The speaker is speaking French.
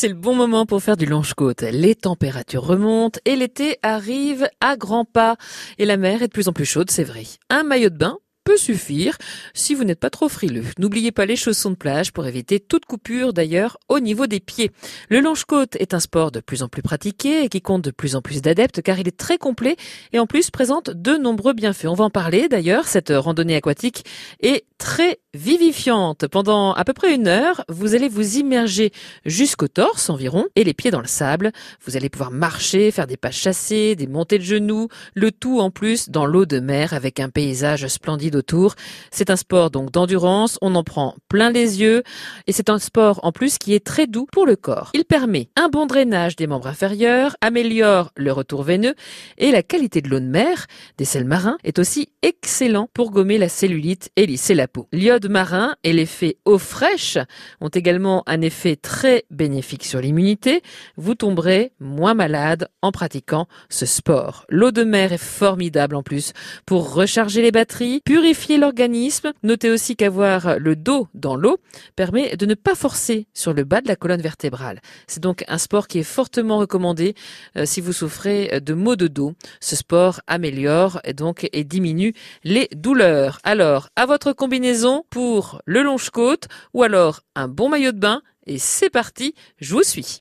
C'est le bon moment pour faire du longe-côte. Les températures remontent et l'été arrive à grands pas. Et la mer est de plus en plus chaude, c'est vrai. Un maillot de bain peut suffire si vous n'êtes pas trop frileux. N'oubliez pas les chaussons de plage pour éviter toute coupure d'ailleurs au niveau des pieds. Le longe-côte est un sport de plus en plus pratiqué et qui compte de plus en plus d'adeptes car il est très complet et en plus présente de nombreux bienfaits. On va en parler d'ailleurs, cette randonnée aquatique est très vivifiante. Pendant à peu près une heure, vous allez vous immerger jusqu'au torse environ et les pieds dans le sable. Vous allez pouvoir marcher, faire des pas chassés, des montées de genoux, le tout en plus dans l'eau de mer avec un paysage splendide autour. C'est un sport donc d'endurance, on en prend plein les yeux et c'est un sport en plus qui est très doux pour le corps. Il permet un bon drainage des membres inférieurs, améliore le retour veineux et la qualité de l'eau de mer, des sels marins, est aussi excellent pour gommer la cellulite et lisser la peau. Marin et l'effet eau fraîche ont également un effet très bénéfique sur l'immunité. Vous tomberez moins malade en pratiquant ce sport. L'eau de mer est formidable en plus pour recharger les batteries, purifier l'organisme. Notez aussi qu'avoir le dos dans l'eau permet de ne pas forcer sur le bas de la colonne vertébrale. C'est donc un sport qui est fortement recommandé euh, si vous souffrez de maux de dos. Ce sport améliore et donc et diminue les douleurs. Alors, à votre combinaison pour le longe-côte ou alors un bon maillot de bain et c'est parti, je vous suis.